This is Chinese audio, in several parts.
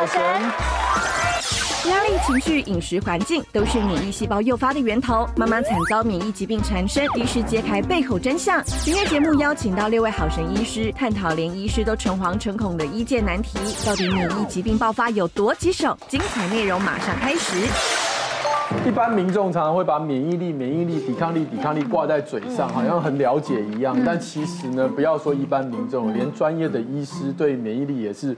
好神。压力、情绪、饮食环境都是免疫细胞诱发的源头。妈妈惨遭免疫疾病缠身，医师揭开背后真相。今天节目邀请到六位好神医师，探讨连医师都诚惶诚恐的医界难题。到底免疫疾病爆发有多棘手？精彩内容马上开始。一般民众常常会把免疫力、免疫力、抵抗力、抵抗力挂在嘴上，好像很了解一样。但其实呢，不要说一般民众，连专业的医师对免疫力也是。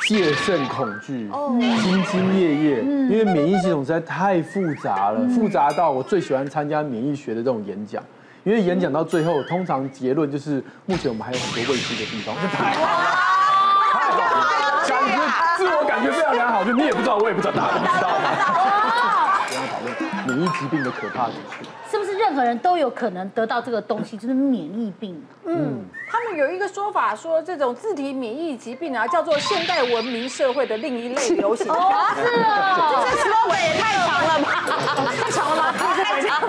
戒慎恐惧，兢兢业业，因为免疫系统实在太复杂了，复杂到我最喜欢参加免疫学的这种演讲，因为演讲到最后，通常结论就是目前我们还有很多未知的地方。太好了，太好了，感觉自我感觉非常良好，就你也不知道，我也不知道，大家都知道。吗？免疫疾病的可怕之处。是不是任何人都有可能得到这个东西，就是免疫病？嗯，他们有一个说法，说这种自体免疫疾病啊，叫做现代文明社会的另一类流行。哦，是啊，这 slogan 也太长了吧？太长了吗？太长。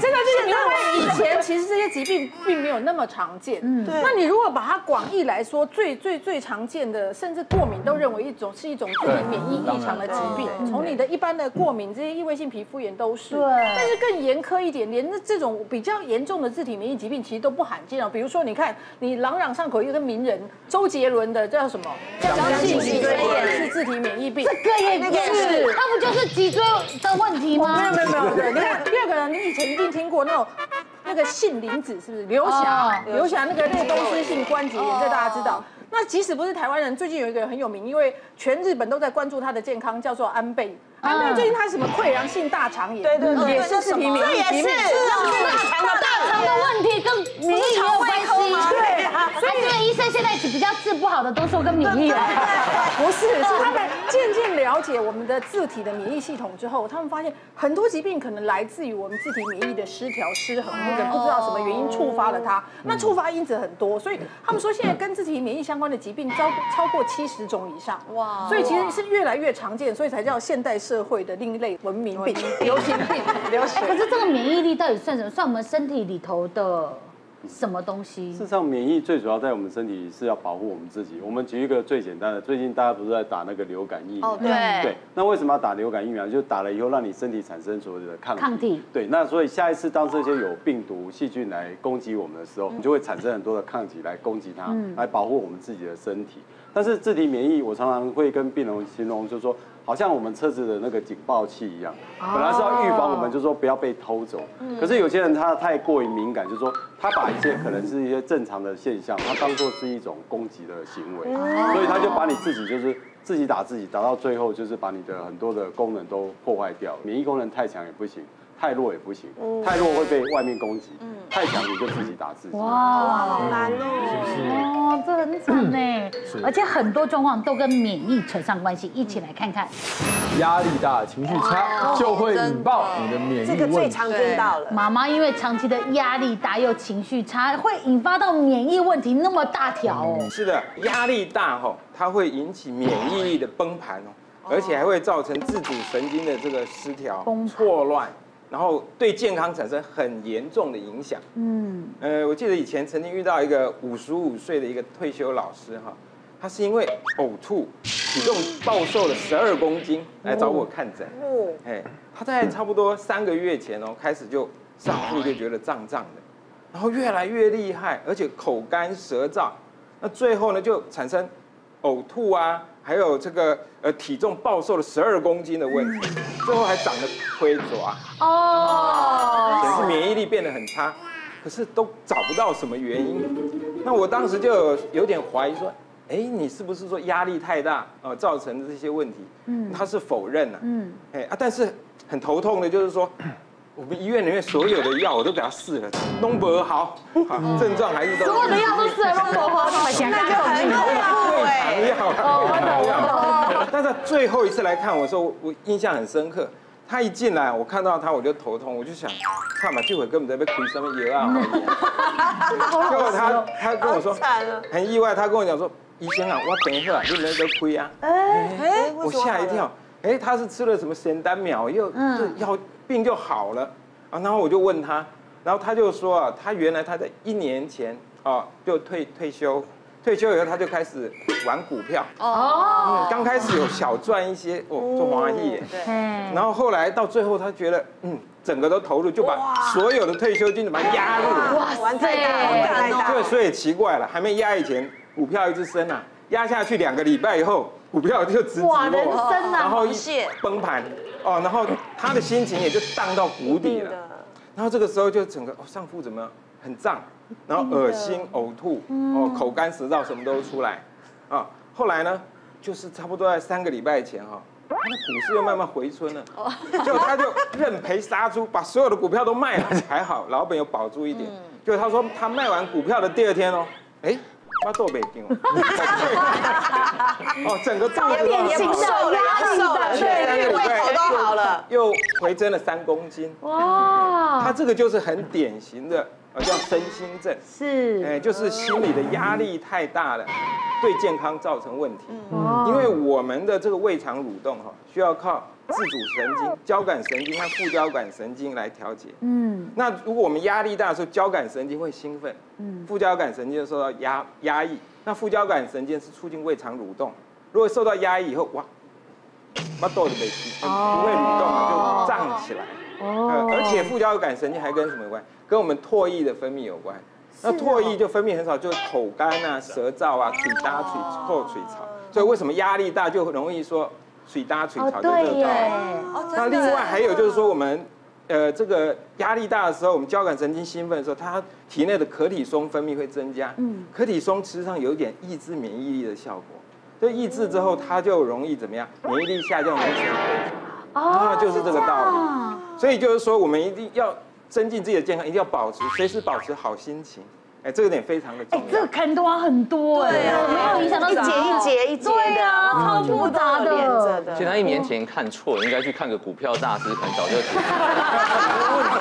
真的就是因为以前其实这些疾病并没有那么常见。嗯，对。那你如果把它广义来说，最最最常见的，甚至过敏都认为一种是一种自体免疫异常的疾病。从你的一般的过敏，这些异位性皮肤炎都是。对。但是更严苛一点，连这种比较严重的自体免疫疾病，其实都不罕见哦。比如说。你看，你朗朗上口一个名人周杰伦的叫什么？叫脊椎炎是自体免疫病，这个也是，那不就是脊椎的问题吗？没有没有没有，对，你看第二个人，你以前一定听过那种那个杏林子是不是？刘翔，刘翔那个那个东西性关节炎，这大家知道。那即使不是台湾人，最近有一个人很有名，因为全日本都在关注他的健康，叫做安倍。安倍最近他什么溃疡性大肠炎？对对对，也是自体免疫疾病，是大肠的大肠的问题跟免疫有关系。对啊，所以这个医生现在比较治不好的都说跟免疫有关。不是，是他们渐渐了解我们的自体的免疫系统之后，他们发现很多疾病可能来自于我们自体免疫的失调失衡，或者不知道什么原因触发了它。那触发因子很多，所以他们说现在跟自体免疫相关的疾病超超过七十种以上。哇，所以其实是越来越常见，所以才叫现代社会的另一类文明病、流行病、流行。可是这个免疫力到底算什么？算我们身体里头的？什么东西？事实上，免疫最主要在我们身体是要保护我们自己。我们举一个最简单的，最近大家不是在打那个流感疫苗？哦，对。对。那为什么要打流感疫苗？就打了以后，让你身体产生所谓的抗体。抗体。对。那所以下一次当这些有病毒、细菌来攻击我们的时候，你就会产生很多的抗体来攻击它，来保护我们自己的身体。但是自体免疫，我常常会跟病人形容，就是说。好像我们车子的那个警报器一样，本来是要预防我们，就是说不要被偷走。可是有些人他太过于敏感，就是说他把一些可能是一些正常的现象，他当做是一种攻击的行为，所以他就把你自己就是自己打自己，打到最后就是把你的很多的功能都破坏掉，免疫功能太强也不行。太弱也不行，太弱会被外面攻击，太强你就自己打自己。哇，好难哦，哦，这很惨呢，而且很多状况都跟免疫扯上关系，一起来看看。压力大、情绪差就会引爆你的免疫。这个最常见到了。妈妈因为长期的压力大又情绪差，会引发到免疫问题那么大条哦。是的，压力大吼，它会引起免疫力的崩盘哦，而且还会造成自主神经的这个失调、错乱。然后对健康产生很严重的影响。嗯，呃，我记得以前曾经遇到一个五十五岁的一个退休老师哈，他是因为呕吐，体重暴瘦了十二公斤来找我看诊。哦，哎，他在差不多三个月前哦，开始就上腹就觉得胀胀的，然后越来越厉害，而且口干舌燥，那最后呢就产生呕吐啊。还有这个呃体重暴瘦了十二公斤的问题，最后还长了龟爪哦，显示免疫力变得很差，可是都找不到什么原因。那我当时就有，有点怀疑说，哎，你是不是说压力太大啊造成的这些问题？嗯，他是否认了，嗯，哎啊，但是很头痛的就是说。我们医院里面所有的药我都给他试了，弄不好，症状还是都。所有的药都试了，弄不好，那就很好。胃肠药，但是最后一次来看我说，我印象很深刻。他一进来，我看到他我就头痛，我就想，看嘛，这会根本在被亏什么药啊？结果他他跟我说，很意外，他跟我讲说，医生啊，我等一下你没得亏啊。哎，我吓一跳，哎，他是吃了什么仙丹妙药，药。病就好了啊，然后我就问他，然后他就说啊，他原来他在一年前啊就退退休，退休以后他就开始玩股票。哦。嗯，刚开始有小赚一些，哦，做华裔。对。然后后来到最后，他觉得，嗯，整个都投入，就把所有的退休金都把它压入。哇，玩太大，玩太大。对，所以奇怪了，还没压以前，股票一直升啊，压下去两个礼拜以后，股票就直直落，然后一崩盘。哦，然后他的心情也就荡到谷底了。然后这个时候就整个哦，上腹怎么很胀，然后恶心、呕吐，哦，口干舌燥，什么都出来，啊，后来呢，就是差不多在三个礼拜前哈，他的股市又慢慢回春了，结果他就认赔杀出，把所有的股票都卖了，还好老本有保住一点。就他说他卖完股票的第二天哦，哎。他都没丢，哦，整个肚子都变形了，压力的，对，胃口都好了，又回增了三公斤，哇，他这个就是很典型的，呃，叫身心症，是，哎，就是心理的压力太大了，对健康造成问题，因为我们的这个胃肠蠕动哈，需要靠。自主神经、交感神经和副交感神经来调节。嗯，那如果我们压力大的时候，交感神经会兴奋，嗯，副交感神经就受到压压抑。那副交感神经是促进胃肠蠕动。如果受到压抑以后，哇，把豆子没气，不会蠕动，就胀起来。哦。而且副交感神经还跟什么有关？跟我们唾液的分泌有关。那唾液就分泌很少，就是口干啊、舌燥啊、嘴大、嘴破、嘴潮。所以为什么压力大就容易说？水搭水潮就热到，那另外还有就是说，我们呃这个压力大的时候，我们交感神经兴奋的时候，它体内的可体松分泌会增加。嗯，可体松实际上有一点抑制免疫力的效果，所以抑制之后，它就容易怎么样？免疫力下降，容易生病。啊，就是这个道理。所以就是说，我们一定要增进自己的健康，一定要保持随时保持好心情。哎，这个点非常的重要。哎，这个看多很多哎，没有影响到一节一节一节对啊，超复杂的。其实他一年前看错，应该去看个股票大师，可能早就。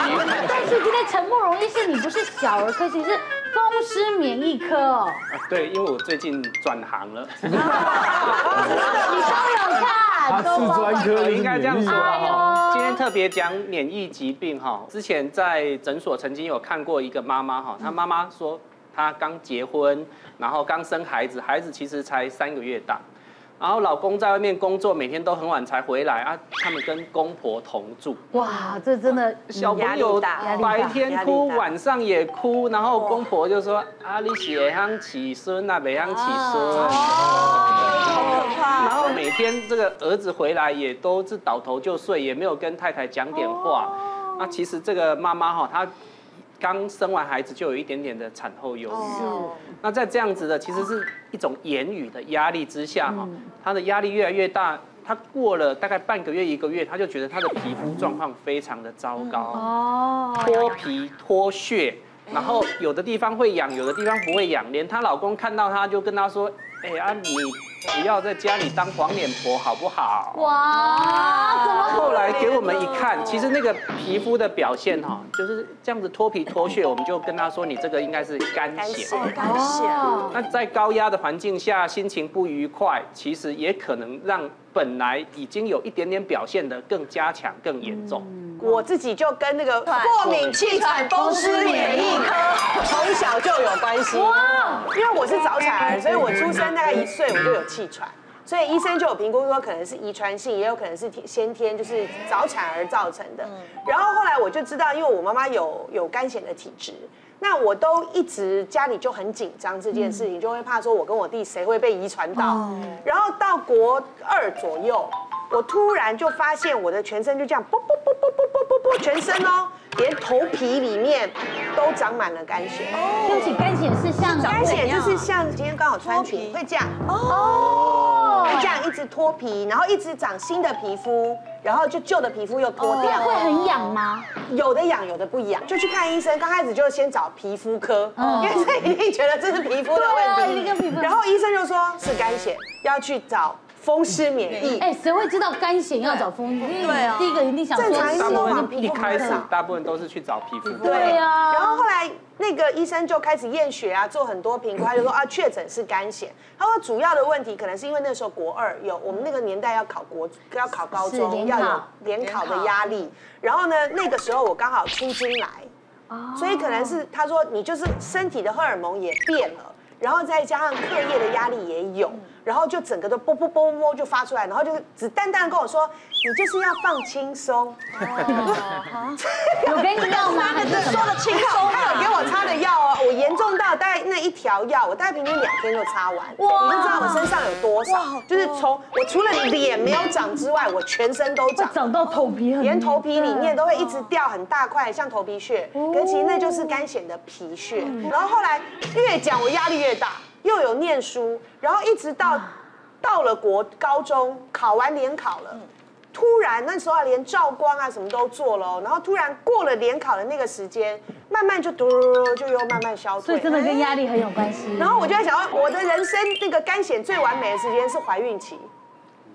没问题。但是今天陈慕容医师，你不是小儿科，其实是风湿免疫科哦。对，因为我最近转行了。你都有看，都是专科，应该这样说哈。特别讲免疫疾病哈。之前在诊所曾经有看过一个妈妈哈，她妈妈说。她刚结婚，然后刚生孩子，孩子其实才三个月大，然后老公在外面工作，每天都很晚才回来啊。他们跟公婆同住，哇，这真的小朋友白天哭，晚上也哭，然后公婆就说啊，你血香起孙啊，北香起孙，好可怕。然后每天这个儿子回来也都是倒头就睡，也没有跟太太讲点话。那其实这个妈妈哈，她。刚生完孩子就有一点点的产后忧郁，哦、那在这样子的其实是一种言语的压力之下哈，他的压力越来越大，他过了大概半个月一个月，他就觉得他的皮肤状况非常的糟糕，哦，脱皮脱屑，然后有的地方会痒，有的地方不会痒，连她老公看到她就跟她说，哎啊你。不要在家里当黄脸婆，好不好？哇！怎么后来给我们一看，其实那个皮肤的表现哈，就是这样子脱皮脱屑，我们就跟他说，你这个应该是干癣。干癣。那在高压的环境下，心情不愉快，其实也可能让本来已经有一点点表现的更加强、更严重。我自己就跟那个过敏、气喘、风湿免疫科从小就有关系。哇！因为我是早产儿，所以我出生大概一岁我就有气喘，所以医生就有评估说可能是遗传性，也有可能是先天，就是早产儿造成的。然后后来我就知道，因为我妈妈有有肝险的体质，那我都一直家里就很紧张这件事情，就会怕说我跟我弟谁会被遗传到。然后到国二左右。我突然就发现我的全身就这样，啵啵啵啵啵啵啵啵，全身哦，连头皮里面都长满了干癣。哦，对不起，干癣是像干癣就是像今天刚好穿裙会这样哦，会这样一直脱皮，然后一直长新的皮肤，然后就旧的皮肤又脱掉。会很痒吗？有的痒，有的不痒，就去看医生。刚开始就先找皮肤科，因为他一定觉得这是皮肤的问题。然后医生就说是干癣，要去找。风湿免疫，哎，谁会知道干癬要找风湿？对啊，第一个一定想说，大部分一开始大部分都是去找皮肤。对呀，然后后来那个医生就开始验血啊，做很多评估，他就说啊，确诊是干癬。他说主要的问题可能是因为那时候国二有我们那个年代要考国要考高中，要有联考的压力。然后呢，那个时候我刚好出京来，所以可能是他说你就是身体的荷尔蒙也变了。然后再加上课业的压力也有，然后就整个都啵啵啵啵就发出来，然后就只淡淡跟我说，你就是要放轻松。我给你药吗？还是说的轻松？他有给我擦的药哦，我严重到大概那一条药，我大概平均两天就擦完。哇！你就知道我身上有多少，就是从我除了脸没有长之外，我全身都长，长到头皮很，连头皮里面都会一直掉很大块，像头皮屑。可其实那就是干癣的皮屑。然后后来越讲我压力越大，又有念书，然后一直到到了国高中考完联考了，突然那时候连照光啊什么都做了，然后突然过了联考的那个时间，慢慢就嘟就又慢慢消退。所以真的跟压力很有关系。然后我就在想，我的人生那个干险最完美的时间是怀孕期。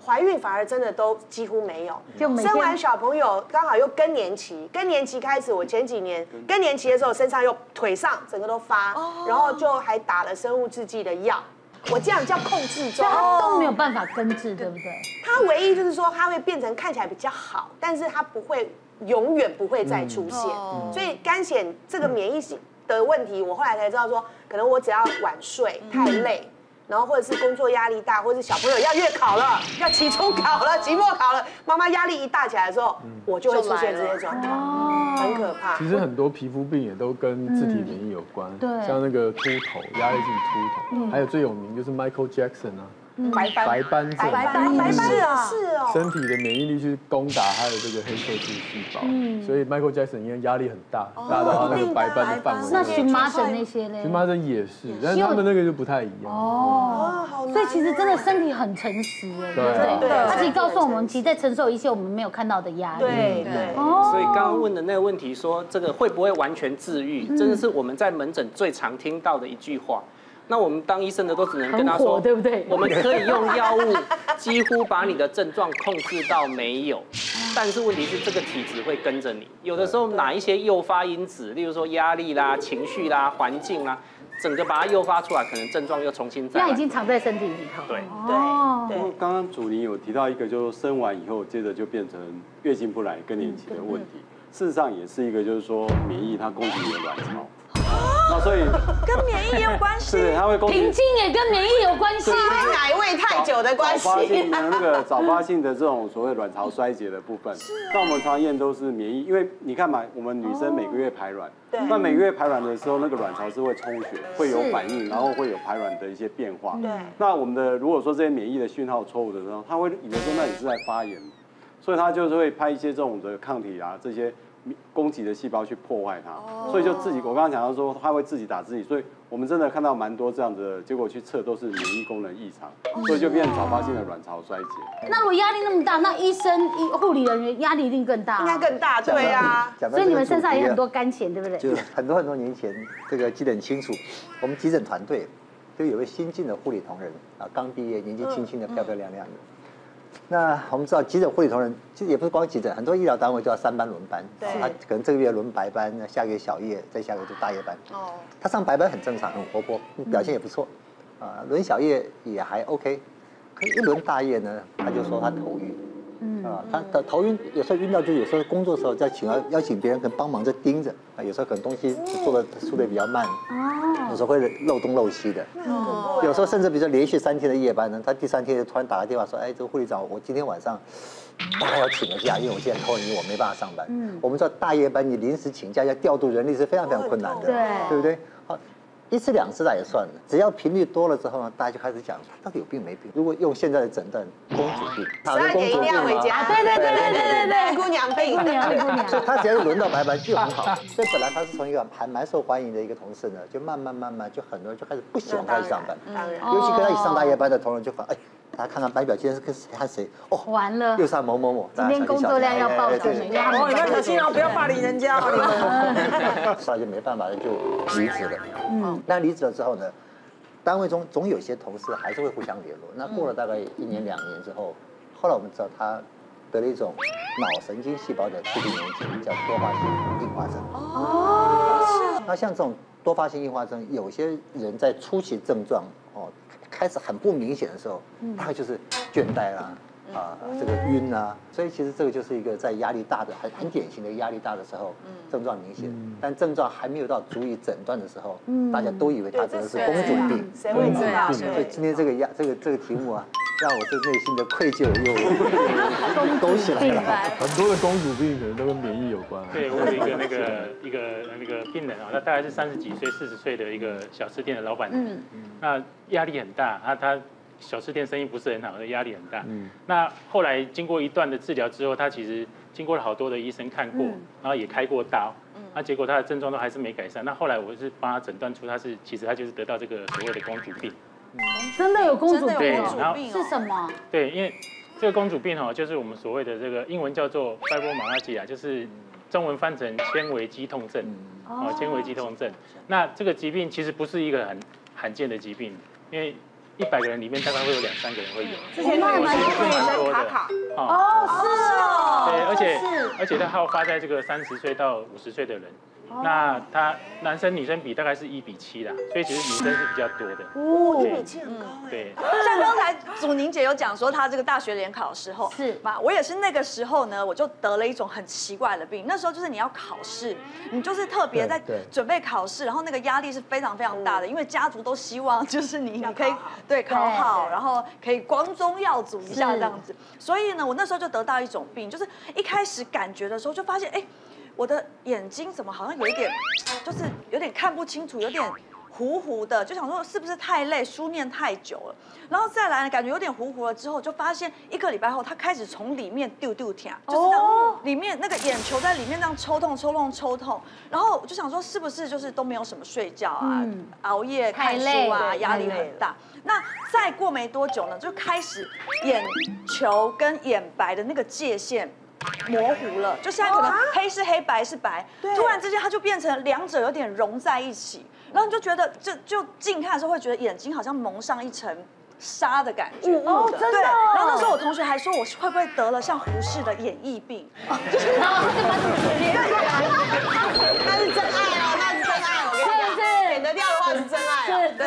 怀孕反而真的都几乎没有，就生完小朋友刚好又更年期，更年期开始，我前几年更年期。的时候，身上又腿上整个都发，然后就还打了生物制剂的药，我这样叫控制中，都没有办法根治，对不对？它唯一就是说它会变成看起来比较好，但是它不会永远不会再出现，所以干癬这个免疫的问题，我后来才知道说，可能我只要晚睡太累。然后或者是工作压力大，或者是小朋友要月考了，要期中考了，期末考了，妈妈压力一大起来的时候，我就会出现这些状况，很可怕。其实很多皮肤病也都跟自体免疫有关，对，像那个秃头、压力性秃头，还有最有名就是 Michael Jackson 啊。白斑白斑白斑白斑是啊，是哦，身体的免疫力去攻打他的这个黑色素细胞，所以 Michael Jackson 因为压力很大，大到他那个白斑的范围。那荨麻疹那些呢？荨麻疹也是，但是他们那个就不太一样。哦，所以其实真的身体很诚实哎，对不对？他其实告诉我们，其实在承受一些我们没有看到的压力。对对。所以刚刚问的那个问题说，这个会不会完全治愈？真的是我们在门诊最常听到的一句话。那我们当医生的都只能跟他说，对不对？我们可以用药物几乎把你的症状控制到没有，但是问题是这个体质会跟着你。有的时候哪一些诱发因子，例如说压力啦、情绪啦、环境啦，整个把它诱发出来，可能症状又重新再来。那已经藏在身体里头。对对对。刚刚祖林有提到一个，就是生完以后接着就变成月经不来、更年期的问题。事实上也是一个，就是说免疫它攻击你的卵巢。那所以跟免疫也有关系，是它会攻击。停经也跟免疫有关系，喂奶喂太久的关系。早发性的那个早发性的这种所谓卵巢衰竭的部分，是那我们常验都是免疫，因为你看嘛，我们女生每个月排卵，那每个月排卵的时候，那个卵巢是会充血，会有反应，然后会有排卵的一些变化。对。那我们的如果说这些免疫的讯号错误的时候，他会以为说那你是在发炎，所以它就是会拍一些这种的抗体啊这些。攻击的细胞去破坏它，所以就自己，我刚刚讲到说，它会自己打自己，所以我们真的看到蛮多这样子的结果，去测都是免疫功能异常，所以就变成早发性的卵巢衰竭。那如果压力那么大，那医生、医护理人员压力一定更大，应该更大，对呀。所以你们身上也很多干钱，对不对？就很多很多年前，这个记得很清楚，我们急诊团队就有位新进的护理同仁啊，刚毕业，年纪轻轻的，漂漂亮亮的。那我们知道急诊护理同仁其实也不是光急诊，很多医疗单位都要三班轮班。对。他可能这个月轮白班，那下个月小夜，再下个月就大夜班。哦。他上白班很正常，很活泼，表现也不错。啊，轮小夜也还 OK，可一轮大夜呢，他就说他头晕。嗯。啊，他的头晕有时候晕到就有时候工作的时候在请要邀请别人可能帮忙在盯着啊，有时候可能东西做的速度比较慢。哦。有时候会漏东漏西的。哦。有时候甚至比如说连续三天的夜班呢，他第三天就突然打个电话说：“哎，这个护理长，我今天晚上大概要请个假，因为我现在头晕，我没办法上班。”嗯，我们知道大夜班你临时请假要调度人力是非常非常困难的，对，对不对？好。一次两次那也算了，只要频率多了之后呢，大家就开始讲到底有病没病。如果用现在的诊断，公主病，十二点一定要回家。对对对对对对对，姑娘病，灰姑娘，灰姑娘。所以他只要是轮到白班就很好。所以本来他是从一个还蛮受欢迎的一个同事呢，就慢慢慢慢就很多人就开始不喜欢他去上班，尤其跟他一起上大夜班的同仁就发哎。他看看白表，今天是跟谁看谁？哦，完了，又上某某某。今天工作量要暴增，你要小心哦，不要霸凌人家哦。所以就没办法，就离职了。嗯，那离职了之后呢，单位中总有些同事还是会互相联络。那过了大概一年两年之后，后来我们知道他得了一种脑神经细胞的致病原体，叫多发性硬化症。哦，是。那像这种多发性硬化症，有些人在初期症状哦。开始很不明显的时候，大概就是倦怠啦、啊这个晕啊，所以其实这个就是一个在压力大的很很典型的压力大的时候，症状明显，但症状还没有到足以诊断的时候，大家都以为他只能是公主病，谁会知道？所以今天这个压这个这个题目啊，让我这内心的愧疚又 勾起来了。很多的公主病可能都跟免疫有关。对，我有一个那个 一个那个病人啊，他大概是三十几岁、四十岁的一个小吃店的老板，嗯，那压力很大，他他。小吃店生意不是很好，的压力很大。嗯，那后来经过一段的治疗之后，他其实经过了好多的医生看过，然后也开过刀，嗯，那结果他的症状都还是没改善。那后来我是帮他诊断出他是，其实他就是得到这个所谓的公主病。真的有公主病？对，然后是什么？对，因为这个公主病哦，就是我们所谓的这个英文叫做 fibromyalgia，就是中文翻成纤维肌痛症。哦，纤维肌痛症。那这个疾病其实不是一个很罕见的疾病，因为一百个人里面大概会有两三个人会有。之前那个蛮多的。卡卡。哦，是哦。对，而且而且它好发在这个三十岁到五十岁的人。那他男生女生比大概是一比七啦，所以其实女生是比较多的。哦，一比七很高哎。对。像刚才祖宁姐有讲说，她这个大学联考的时候是嘛，我也是那个时候呢，我就得了一种很奇怪的病。那时候就是你要考试，你就是特别在准备考试，然后那个压力是非常非常大的，因为家族都希望就是你你可以对考好，然后可以光宗耀祖一下这样子。所以呢，我那时候就得到一种病，就是一开始感觉的时候就发现，哎。我的眼睛怎么好像有一点，就是有点看不清楚，有点糊糊的，就想说是不是太累，书念太久了，然后再来呢，感觉有点糊糊了之后，就发现一个礼拜后，他开始从里面丢丢疼，就是这样，里面那个眼球在里面这样抽痛、抽痛、抽痛，然后我就想说是不是就是都没有什么睡觉啊，熬夜看书啊，压力很大。那再过没多久呢，就开始眼球跟眼白的那个界限。模糊了，就现在可能黑是黑，白是白，突然之间它就变成两者有点融在一起，然后你就觉得就就近看的时候会觉得眼睛好像蒙上一层纱的感觉，哦，真的。然后那时候我同学还说我会不会得了像胡适的演绎病，就是然后这么激烈，那是真爱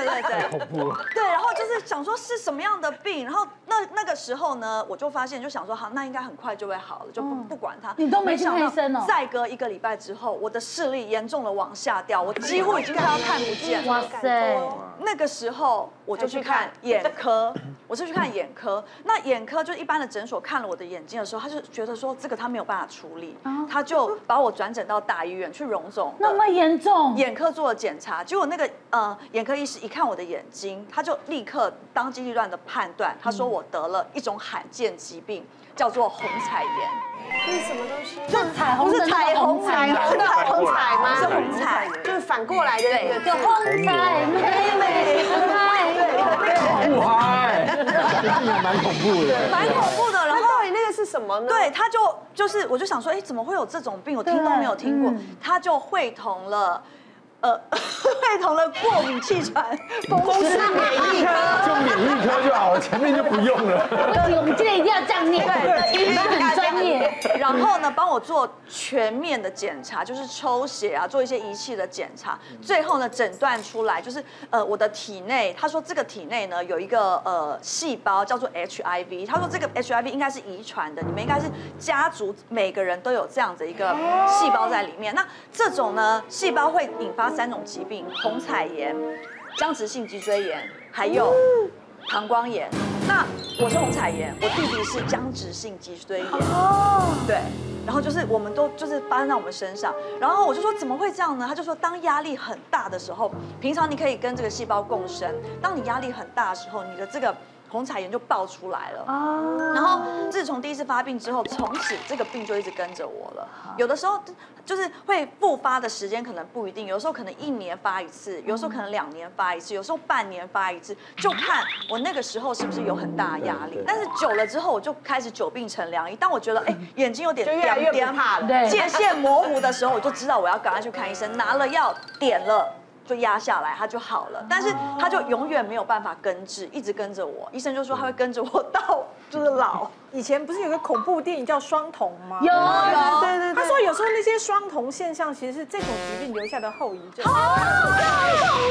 爱，对对 对对，对，然后就是想说是什么样的病，然后。那那个时候呢，我就发现，就想说，好，那应该很快就会好了，就不不管它。你都没去看医生哦。再隔一个礼拜之后，我的视力严重的往下掉，我几乎已经快要看不见了。哇塞！那个时候我就去看眼科，我就去看眼科。那眼科就一般的诊所看了我的眼睛的时候，他就觉得说这个他没有办法处理，他就把我转诊到大医院去荣总。那么严重？眼科做了检查，结果那个呃眼科医师一看我的眼睛，他就立刻当机立断的判断，他说我。得了一种罕见疾病，叫做虹彩炎。这是什么东西？就彩虹，不是彩虹彩虹彩虹彩吗？是虹彩，就是反过来的那个。就虹彩妹妹，虹彩，对对对。嗨，这也蛮恐怖的。蛮恐怖的。然后到底那个是什么呢？对，他就就是，我就想说，哎，怎么会有这种病？我听都没有听过。他就会同了。呃，会同了过敏气喘，风湿免疫科，就免疫科就好了，前面就不用了。不行，我们今天一定要这样念，对，你们很专业。然后呢，帮我做全面的检查，就是抽血啊，做一些仪器的检查。最后呢，诊断出来就是呃，我的体内，他说这个体内呢有一个呃细胞叫做 HIV，他说这个 HIV 应该是遗传的，你们应该是家族每个人都有这样的一个细胞在里面。那这种呢细胞会引发。三种疾病：虹彩炎、僵直性脊椎炎，还有膀胱炎。那我是虹彩炎，我弟弟是僵直性脊椎炎。哦，对。然后就是我们都就是发生在我们身上。然后我就说怎么会这样呢？他就说当压力很大的时候，平常你可以跟这个细胞共生。当你压力很大的时候，你的这个。虹彩炎就爆出来了，然后自从第一次发病之后，从此这个病就一直跟着我了。有的时候就是会复发的时间可能不一定，有时候可能一年发一次，有时候可能两年发一次，有时候半年发一次，就看我那个时候是不是有很大压力。但是久了之后，我就开始久病成良医。当我觉得哎眼睛有点点点怕了，界限模糊的时候，我就知道我要赶快去看医生，拿了药点了。就压下来，他就好了，但是他就永远没有办法根治，一直跟着我。医生就说他会跟着我到就是老。以前不是有个恐怖电影叫《双瞳》吗？有有，对对对。他说有时候那些双瞳现象其实是这种疾病留下的后遗症。好恐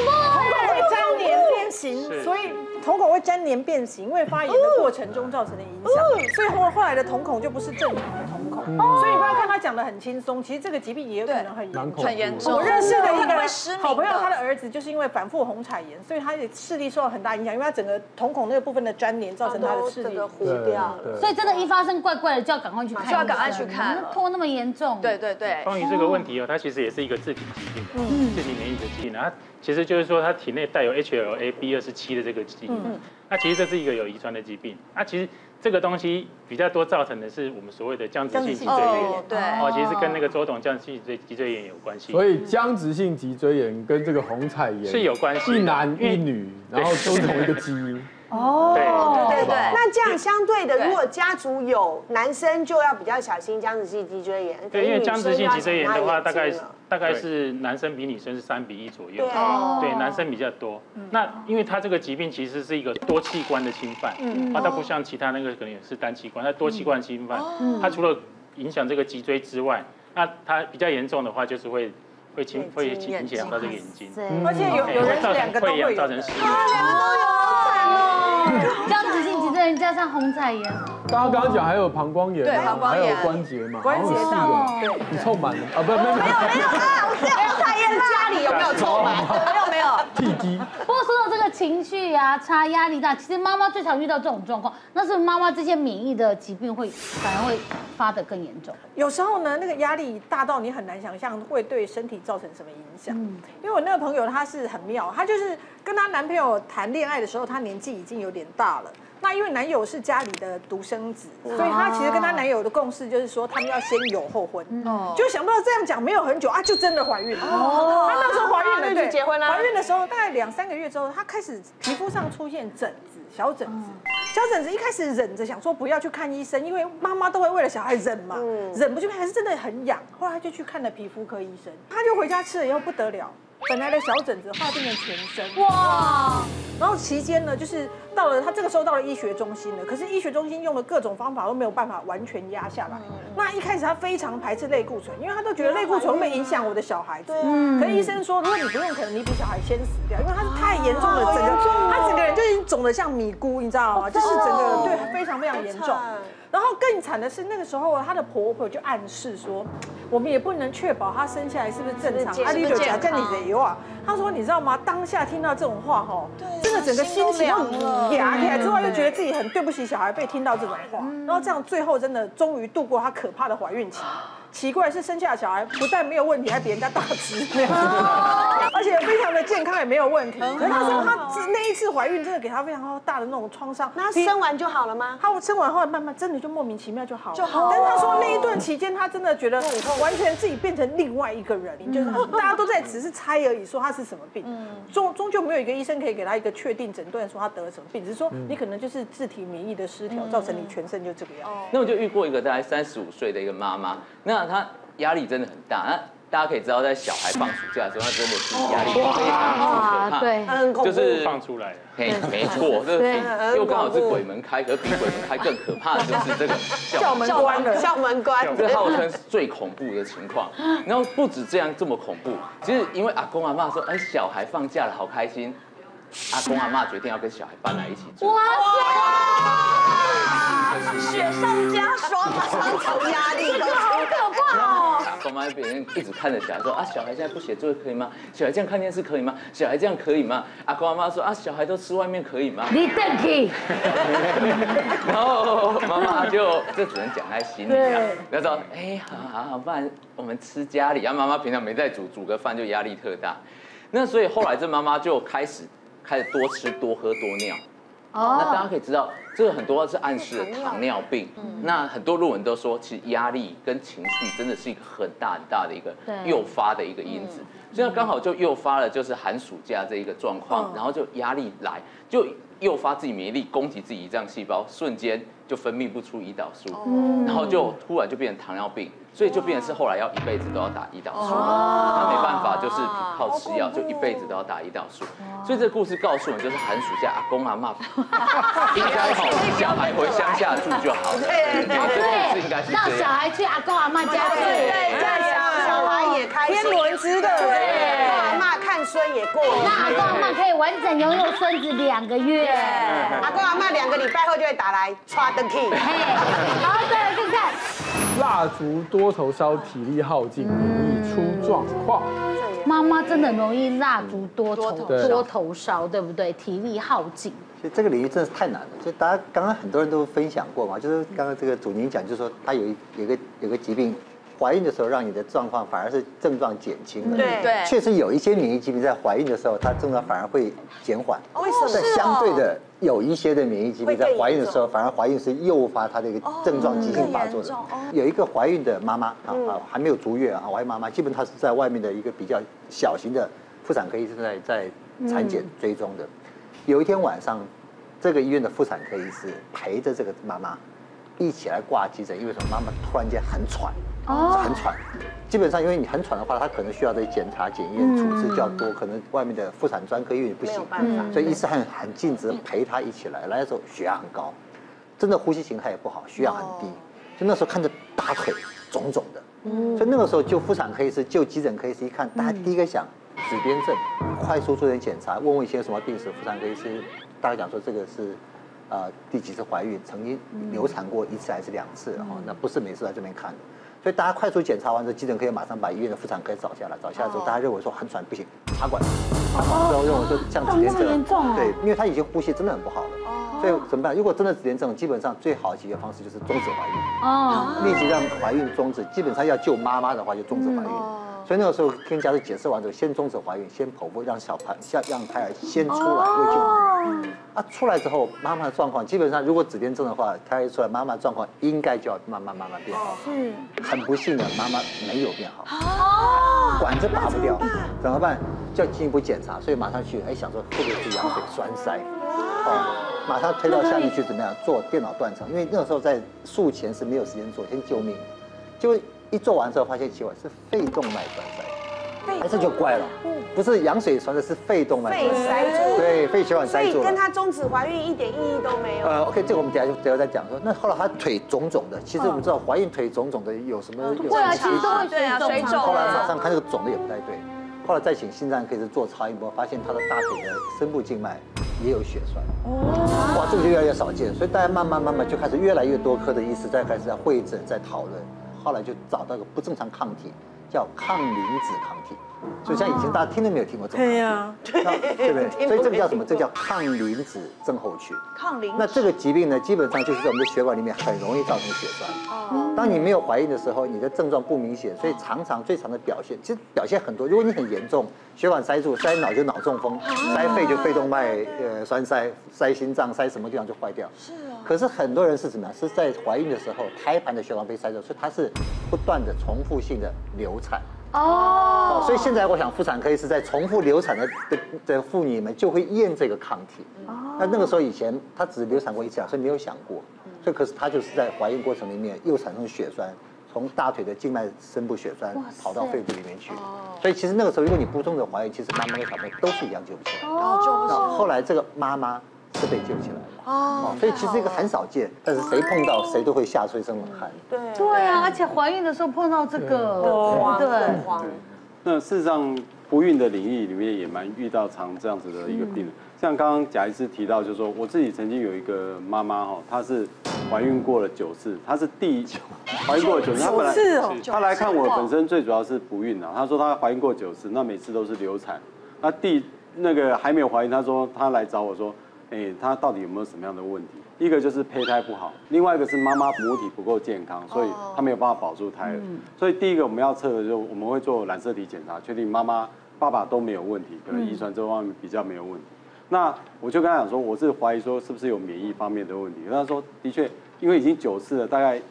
怖！瞳孔会粘连变形，所以瞳孔会粘连变形，因为发炎的过程中造成的影响，所以后后来的瞳孔就不是正常所以你不要看他讲的很轻松，其实这个疾病也有可能很严重。很严重。我认识的一个好朋友，他的儿子就是因为反复红彩炎，所以他的视力受到很大影响，因为他整个瞳孔那个部分的粘连造成他的视力糊掉了。所以真的，一发生怪怪的，就要赶快去看，就要赶快去看，拖那么严重。对对对。关于这个问题哦，它其实也是一个自体疾病，自体免疫的疾病。它其实就是说，它体内带有 HLA-B 二十七的这个基因。那其实这是一个有遗传的疾病。那其实这个东西比较多造成的是我们所谓的僵直性脊椎炎。对。哦，其实是跟那个周董僵直性脊椎炎有关系。所以僵直性脊椎炎跟这个红彩炎是有关系，一男一女，然后都同一个基因。哦，对对对，那这样相对的，如果家族有男生，就要比较小心僵直性脊椎炎。对，因为僵直性脊椎炎的话，大概大概是男生比女生是三比一左右。对，对，男生比较多。那因为他这个疾病其实是一个多器官的侵犯，啊，它不像其他那个可能也是单器官，它多器官侵犯，它除了影响这个脊椎之外，那它比较严重的话就是会会侵会影响到这个眼睛，而且有有人两个都会有，造成视力。僵直性脊椎炎加上红彩炎，大家刚刚讲还有膀胱炎，对，膀胱炎，还有关节嘛，关节道，对，你凑满了啊？不，没有没有没有啊！我是红彩炎，家里有没有凑满？不过说到这个情绪啊，差压力大，其实妈妈最常遇到这种状况，那是妈妈这些免疫的疾病会反而会发得更严重。有时候呢，那个压力大到你很难想象会对身体造成什么影响。嗯，因为我那个朋友她是很妙，她就是跟她男朋友谈恋爱的时候，她年纪已经有点大了。那因为男友是家里的独生子，所以她其实跟她男友的共识就是说，他们要先有后婚。哦，就想不到这样讲没有很久啊，就真的怀孕了。哦，他那时候怀孕了，对，结婚了。怀孕的时候大概两三个月之后，她开始皮肤上出现疹子，小疹子。小疹子一开始忍着想说不要去看医生，因为妈妈都会为了小孩忍嘛，忍不去看还是真的很痒。后来他就去看了皮肤科医生，她就回家吃了以后不得了。本来的小疹子化变成全身哇，然后期间呢，就是到了他这个时候到了医学中心了，可是医学中心用了各种方法都没有办法完全压下来。那一开始他非常排斥类固醇，因为他都觉得类固醇会影响我的小孩子。嗯，可是医生说，如果你不用，可能你比小孩先死掉，因为他是太严重了，整个他整个人就已经肿得像米菇，你知道吗？就是整个对非常非常严重。然后更惨的是，那个时候她的婆婆就暗示说，我们也不能确保她生下来是不是正常。阿丽就讲，叫你的油啊。她说，你知道吗？当下听到这种话，哈，真的整个心情都痒起来，之后又觉得自己很对不起小孩，被听到这种话，然后这样最后真的终于度过她可怕的怀孕期。奇怪是生下的小孩不但没有问题，还比人家大只，而且非常的健康也没有问题。可是他说他那一次怀孕真的给他非常大的那种创伤。那生完就好了吗？他生完后来慢慢真的就莫名其妙就好了。就好。但他说那一段期间他真的觉得完全自己变成另外一个人，就是大家都在只是猜而已，说他是什么病。终终究没有一个医生可以给他一个确定诊断，说他得了什么病，只是说你可能就是自体免疫的失调，造成你全身就这个样。那我就遇过一个大概三十五岁的一个妈妈，那。他压力真的很大，那大家可以知道，在小孩放暑假的时候，他真的是压力非常可怕，对，就是放出来，嘿，没错，这又刚好是鬼门开，可是比鬼门开更可怕的就是这个校门关了，校门关，这号称是最恐怖的情况。然后不止这样这么恐怖，其实因为阿公阿妈说，哎，小孩放假了，好开心，阿公阿妈决定要跟小孩搬来一起住。哇塞雪上加霜，双重压力，这个好可怕哦！阿公妈别人一直看着小孩说啊，小孩现在不写作业可以吗？小孩这样看电视可以吗？小孩这样可以吗？阿公阿妈说啊，小孩都吃外面可以吗？你等去。然后妈妈就这只能讲在心里啊。然后说哎，好好好，不然我们吃家里。然后妈妈平常没在煮，煮个饭就压力特大。那所以后来这妈妈就开始开始多吃多喝多尿。哦，那大家可以知道，这个很多是暗示糖尿病。那很多论文都说，其实压力跟情绪真的是一个很大很大的一个诱发的一个因子。所以刚好就诱发了就是寒暑假这一个状况，然后就压力来，就诱发自己免疫力攻击自己胰脏细胞，瞬间就分泌不出胰岛素，然后就突然就变成糖尿病。所以就变成是后来要一辈子都要打胰岛素，他没办法，就是靠吃药，就一辈子都要打胰岛素。所以这个故事告诉我们，就是寒暑假阿公阿妈 应该好，小孩回乡下住就好了。对对对，应该是让小孩去阿公阿妈家住，对，这样小孩也开心，天伦之乐，孙也过。那阿公阿妈可以完整拥有孙子两个月。阿公阿妈两个礼拜后就会打来刷登 key。好，再来看看。蜡烛多头烧，体力耗尽，容易出状况。妈妈真的很容易蜡烛多头多头烧，对不对？体力耗尽。其实这个领域真的是太难了。所以大家刚刚很多人都分享过嘛，就是刚刚这个祖宁讲，就是说他有一有个有个疾病。怀孕的时候，让你的状况反而是症状减轻了。对对，确实有一些免疫疾病在怀孕的时候，它症状反而会减缓。为什么？但相对的，有一些的免疫疾病在怀孕的时候，反而怀孕是诱发它的一个症状急性发作的。有一个怀孕的妈妈啊啊，还没有足月啊，怀孕妈妈基本她是在外面的一个比较小型的妇产科医生在在产检追踪的。有一天晚上，这个医院的妇产科医师陪着这个妈妈一起来挂急诊，因为什么？妈妈突然间很喘。哦，很喘，基本上因为你很喘的话，他可能需要的检查检验处置较多，可能外面的妇产专科医院不行，所以医生很很尽职陪他一起来。来的时候血压很高，真的呼吸形态也不好，血压很低，就那时候看着大腿肿肿的，所以那个时候就妇产科医师就急诊科医师一看，大家第一个想子痫症，快速做点检查，问问一些什么病史，妇产科医师大概讲说这个是。呃，第几次怀孕？曾经流产过一次还是两次？然后，那不是每次来这边看的，所以大家快速检查完之后，急诊可以马上把医院的妇产科找下来，找下来之后，大家认为说很喘不行，插管，插管之后认为说像紫癜症，对，因为他已经呼吸真的很不好了，所以怎么办？如果真的紫癜症，基本上最好的解决方式就是终止怀孕，哦，立即让怀孕终止，基本上要救妈妈的话就终止怀孕。所以那个时候跟家属解释完之后，先终止怀孕，先剖腹让小孩，先让胎儿先出来，为救妈。啊，出来之后，妈妈的状况基本上，如果子痫症的话，胎儿一出来，妈妈状况应该就要慢慢慢慢变好。是。很不幸的，妈妈没有变好。哦。管子拔不掉，怎么办？就要进一步检查，所以马上去，哎，想说会不会是羊水栓塞？哦。马上推到下面去，怎么样？做电脑断层，因为那个时候在术前是没有时间做，先救命，就。一做完之后，发现奇怪是肺动脉栓塞，哎，这就怪了，不是羊水栓塞，是肺动脉栓塞，对，肺血管塞住，所以跟她终止怀孕一点意义都没有。呃，OK，这个我们等下就等下再讲说。那后来她腿肿肿的，其实我们知道怀孕腿肿肿的有什么？会啊，其实都会对啊，水肿。后来马上看这个肿的也不太对，后来再请心脏科医师做超音波，发现她的大腿的深部静脉也有血栓。哦，哇，这个就越来越少见，所以大家慢慢慢慢就开始越来越多科的医师在开始在会诊在讨论。后来就找到个不正常抗体，叫抗磷脂抗体。所以像以前大家听都没有听过这个。对呀，对不对？所以这个叫什么？这叫抗磷脂症候群。抗磷。那这个疾病呢，基本上就是在我们的血管里面很容易造成血栓。哦。当你没有怀孕的时候，你的症状不明显，所以常常最常的表现，其实表现很多。如果你很严重，血管塞住，塞脑就脑中风，塞肺就肺动脉呃栓塞，塞心脏塞什么地方就坏掉。是啊。可是很多人是什么？是在怀孕的时候，胎盘的血管被塞住，所以它是不断的重复性的流产。哦，所以现在我想妇产科医师在重复流产的的的妇女们就会验这个抗体。哦，那那个时候以前她只流产过一次，所以没有想过。所以可是她就是在怀孕过程里面又产生血栓，从大腿的静脉深部血栓跑到肺部里面去。哦，所以其实那个时候如果你不终止怀孕，其实妈妈跟小朋友都是一样救不起来。哦。后来这个妈妈是被救起来了。哦，所以其实这个很少见，但是谁碰到谁都会吓出一身冷汗。对对啊，而且怀孕的时候碰到这个，对。那事实上，不孕的领域里面也蛮遇到常这样子的一个病人。像刚刚贾医师提到，就是说我自己曾经有一个妈妈哈，她是怀孕过了九次，她是第一 怀孕过了九次，她本来她来看我本身最主要是不孕啊。她说她怀孕过九次，那每次都是流产。那第那个还没有怀孕，她说她来找我说。哎，他到底有没有什么样的问题？一个就是胚胎不好，另外一个是妈妈母体不够健康，所以他没有办法保住胎儿。所以第一个我们要测的就是我们会做染色体检查，确定妈妈、爸爸都没有问题，可能遗传这方面比较没有问题。那我就跟他讲说，我是怀疑说是不是有免疫方面的问题。他说的确，因为已经九次了，大概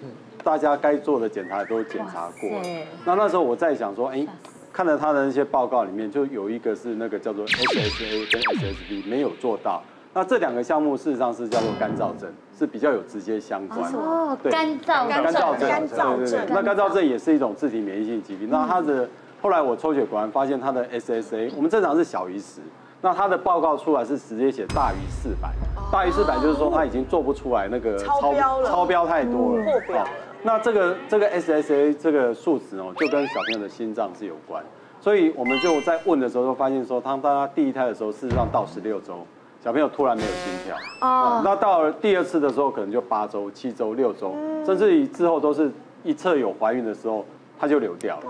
大家该做的检查都检查过了。那那时候我在想说，哎，看了他的那些报告里面，就有一个是那个叫做 SSA 跟 SSB 没有做到。那这两个项目事实上是叫做干燥症，是比较有直接相关的。哦，干燥干燥症，干燥症。那干燥症也是一种自体免疫性疾病。那它的后来我抽血果然发现它的 SSA，我们正常是小于十，那它的报告出来是直接写大于四百，大于四百就是说它已经做不出来那个超标了，超标太多了。那这个这个 SSA 这个数值哦，就跟小朋友的心脏是有关。所以我们就在问的时候，就发现说，当他第一胎的时候，事实上到十六周，小朋友突然没有心跳。哦。那到了第二次的时候，可能就八周、七周、六周，甚至于之后都是一侧有怀孕的时候，它就流掉了。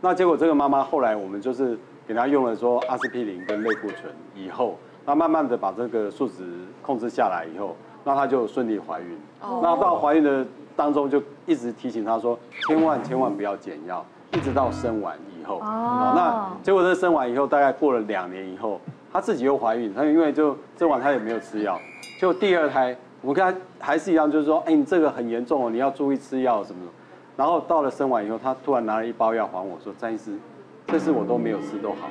那结果这个妈妈后来我们就是给她用了说阿司匹林跟类固醇以后，那慢慢的把这个数值控制下来以后，那她就顺利怀孕。哦。那到怀孕的当中就一直提醒她说，千万千万不要减药。一直到生完以后，哦，那结果这生完以后，大概过了两年以后，她自己又怀孕，她因为就这晚她也没有吃药，就第二胎，我跟她还是一样，就是说，哎，你这个很严重哦，你要注意吃药什么的。然后到了生完以后，她突然拿了一包药还我说，詹医师，这次我都没有吃都好。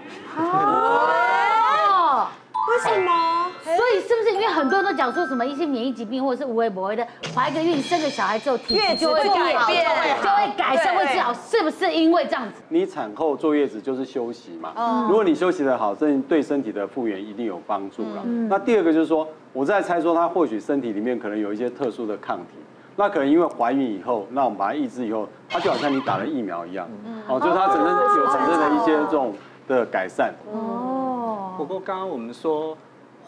哦，为什么？所以是不是因为很多人都讲说什么一些免疫疾病或者是无微不微的，怀个孕生个小孩之后体质就会改变，就会改善会治好，是不是因为这样子？你产后坐月子就是休息嘛，如果你休息的好，这对身体的复原一定有帮助了。那第二个就是说，我在猜说他或许身体里面可能有一些特殊的抗体，那可能因为怀孕以后，那我们把它抑制以后，它就好像你打了疫苗一样，哦，就是它本身有产生了一些这种的改善。哦，不过刚刚我们说。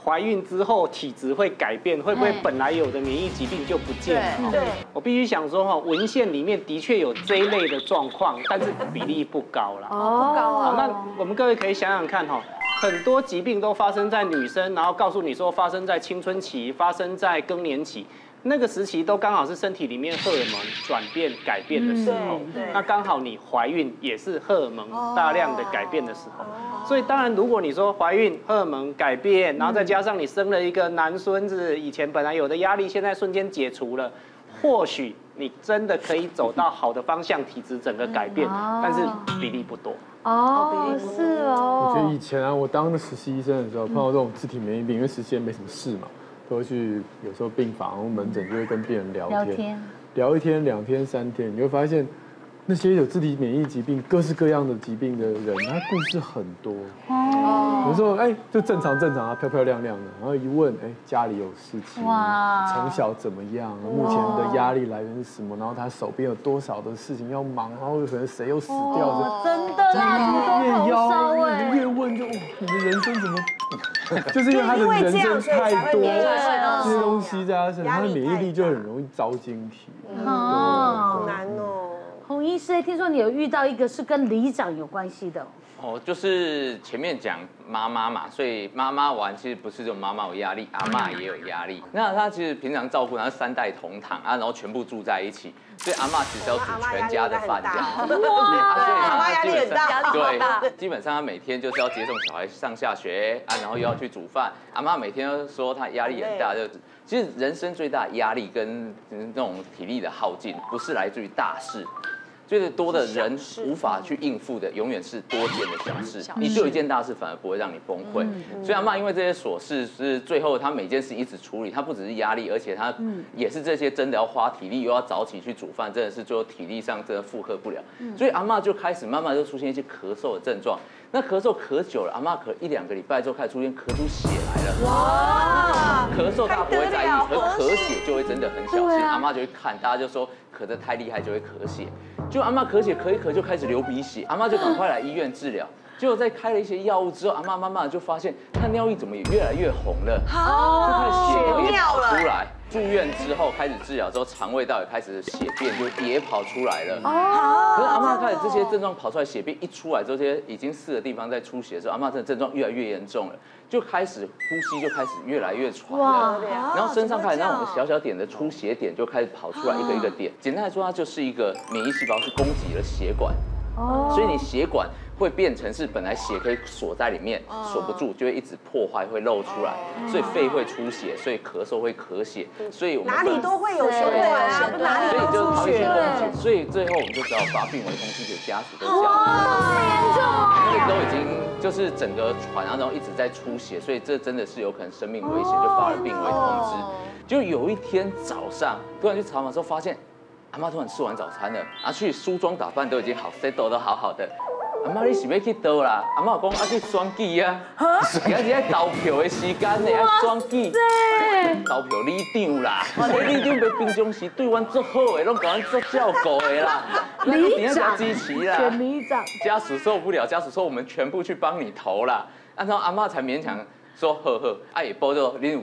怀孕之后体质会改变，会不会本来有的免疫疾病就不见了？对，我必须想说哈，文献里面的确有这一类的状况，但是比例不高了。哦，不高啊。那我们各位可以想想看哈，很多疾病都发生在女生，然后告诉你说发生在青春期，发生在更年期。那个时期都刚好是身体里面荷尔蒙转变改变的时候，那刚好你怀孕也是荷尔蒙大量的改变的时候，所以当然如果你说怀孕荷尔蒙改变，然后再加上你生了一个男孙子，以前本来有的压力现在瞬间解除了，或许你真的可以走到好的方向，体质整个改变，但是比例不多。哦，是哦。我觉得以前啊，我当实习医生的时候，碰到这种自体免疫病，因为实习也没什么事嘛。都会去，有时候病房、门诊就会跟病人聊天，聊天，聊一天、两天、三天，你会发现那些有自体免疫疾病、各式各样的疾病的人，他故事很多。哦，有时候哎，就正常正常啊，漂漂亮亮的，然后一问，哎，家里有事情，哇，从小怎么样？目前的压力来源是什么？然后他手边有多少的事情要忙？然后可能谁又死掉了？真的，越腰越问就，你的人生怎么？就是因为他的人生太多这些东西在他身上，他的免疫力就很容易遭晶体。好难哦。洪医师，听说你有遇到一个是跟里长有关系的。哦，就是前面讲妈妈嘛，所以妈妈玩其实不是只有妈妈有压力，阿妈也有压力。那他其实平常照顾，然后三代同堂啊，然后全部住在一起，所以阿妈其实要煮全家的饭这样。哇，阿妈压力很大对，基本上他每天就是要接送小孩上下学啊，然后又要去煮饭。阿妈每天都说他压力很大，就其实人生最大压力跟那种体力的耗尽，不是来自于大事。就是多的人无法去应付的，永远是多件的小事。你就一件大事，反而不会让你崩溃。所以阿妈因为这些琐事，是最后她每件事一直处理，她不只是压力，而且她也是这些真的要花体力，又要早起去煮饭，真的是最后体力上真的负荷不了。所以阿妈就开始慢慢就出现一些咳嗽的症状。那咳嗽咳久了，阿嬷咳一两个礼拜之后开始出现咳出血来了。哇！咳嗽大家不会在意，可咳血就会真的很小心。阿嬷就会看，大家就说咳得太厉害就会咳血。就阿嬷咳血咳一咳就开始流鼻血，阿妈就赶快来医院治疗。结果在开了一些药物之后，阿嬷慢慢就发现她尿液怎么也越来越红了，就开始血也跑出来。住院之后开始治疗之后，肠胃道也开始血便就也跑出来了。哦。可是阿妈开始这些症状跑出来，血便一出来之后，这些已经四个地方在出血的时候，阿妈这症状越来越严重了，就开始呼吸就开始越来越喘了。然后身上开始那种小小点的出血点就开始跑出来一个一个点。简单来说，它就是一个免疫细胞去攻击了血管。哦。所以你血管。会变成是本来血可以锁在里面，锁不住，就会一直破坏，会漏出来，所以肺会出血，所以咳嗽会咳血，所以我们哪里都会有血管啊，哪里都有血，所以最后我们就只好发病危通知给家属跟家属，因为都已经就是整个喘，然后一直在出血，所以这真的是有可能生命危险，就发了病危通知。就有一天早上突然去查房的时候，发现阿妈突然吃完早餐了，啊去梳妆打扮都已经好，settle 都好好的。阿妈你是要去倒啦？阿妈讲啊去选举啊，而且在投票的时间呢，要选举，投票里长啦，里长要平常时对阮做好的，拢甲阮做照顾的啦，里长？支持啦，选里长，家属受不了，家属说我们全部去帮你投啦，然后阿妈才勉强说呵呵，啊也报到恁有